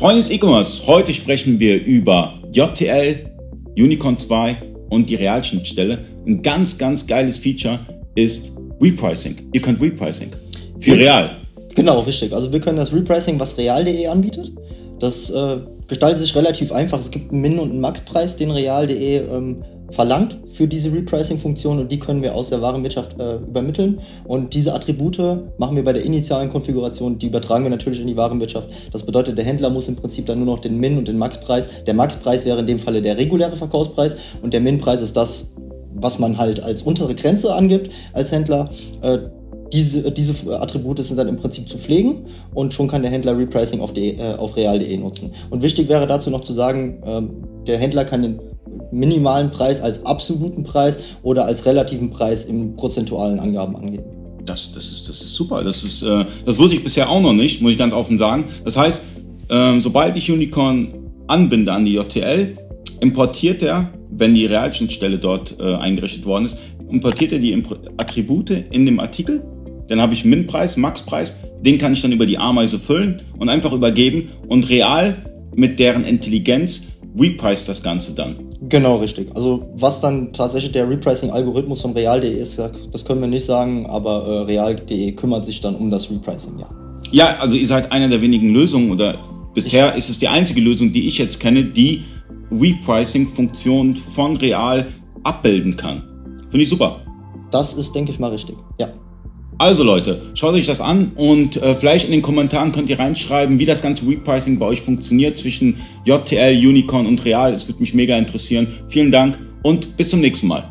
Freunde des E-Commerce, heute sprechen wir über JTL, Unicorn 2 und die Realschnittstelle. Ein ganz, ganz geiles Feature ist Repricing. Ihr könnt Repricing für Real. Genau, richtig. Also wir können das Repricing, was real.de anbietet. Das äh, gestaltet sich relativ einfach. Es gibt einen Min- und einen Max-Preis, den real.de ähm, verlangt für diese Repricing-Funktion und die können wir aus der Warenwirtschaft äh, übermitteln. Und diese Attribute machen wir bei der initialen Konfiguration, die übertragen wir natürlich in die Warenwirtschaft. Das bedeutet, der Händler muss im Prinzip dann nur noch den Min- und den Max-Preis. Der Max-Preis wäre in dem Falle der reguläre Verkaufspreis und der Min-Preis ist das, was man halt als untere Grenze angibt als Händler. Äh, diese, diese Attribute sind dann im Prinzip zu pflegen und schon kann der Händler Repricing auf, äh, auf real.de nutzen. Und wichtig wäre dazu noch zu sagen, ähm, der Händler kann den minimalen Preis als absoluten Preis oder als relativen Preis in prozentualen Angaben angeben. Das, das, ist, das ist super. Das, ist, äh, das wusste ich bisher auch noch nicht, muss ich ganz offen sagen. Das heißt, äh, sobald ich Unicorn anbinde an die JTL, importiert er, wenn die Realschnittstelle dort äh, eingerichtet worden ist, importiert er die Attribute in dem Artikel. Dann habe ich Min-Preis, Max-Preis, den kann ich dann über die Ameise füllen und einfach übergeben und real mit deren Intelligenz reprice das Ganze dann. Genau, richtig. Also was dann tatsächlich der Repricing-Algorithmus von real.de ist, das können wir nicht sagen, aber äh, real.de kümmert sich dann um das Repricing, ja. Ja, also ihr seid einer der wenigen Lösungen oder bisher ich ist es die einzige Lösung, die ich jetzt kenne, die Repricing-Funktion von real abbilden kann. Finde ich super. Das ist, denke ich mal, richtig, ja. Also Leute, schaut euch das an und äh, vielleicht in den Kommentaren könnt ihr reinschreiben, wie das ganze Repricing bei euch funktioniert zwischen JTL, Unicorn und Real. Es würde mich mega interessieren. Vielen Dank und bis zum nächsten Mal.